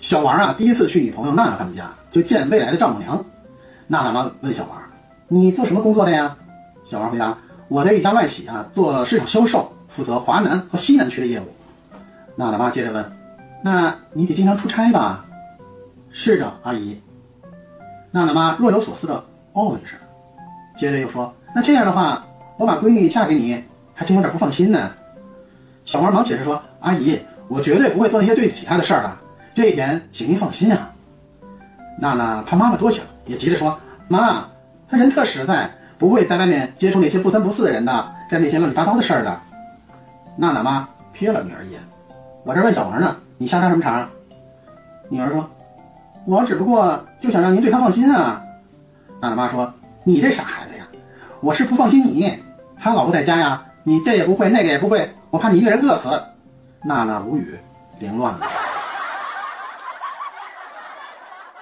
小王啊，第一次去女朋友娜娜他们家，就见未来的丈母娘。娜娜妈问小王：“你做什么工作的呀？”小王回答：“我在一家外企啊，做市场销售，负责华南和西南区的业务。”娜娜妈接着问：“那你得经常出差吧？”“是的，阿姨。”娜娜妈若有所思的哦了一声，接着又说：“那这样的话，我把闺女嫁给你，还真有点不放心呢。”小王忙解释说：“阿姨，我绝对不会做那些对不起她的事儿的。”这一点，请您放心啊。娜娜怕妈妈多想，也急着说：“妈，他人特实在，不会在外面接触那些不三不四的人的，干那些乱七八糟的事儿的。”娜娜妈瞥了女儿一眼：“我这问小王呢，你瞎插什么茬？”女儿说：“我只不过就想让您对他放心啊。”娜娜妈说：“你这傻孩子呀，我是不放心你，他老不在家呀，你这也不会，那个也不会，我怕你一个人饿死。”娜娜无语，凌乱了。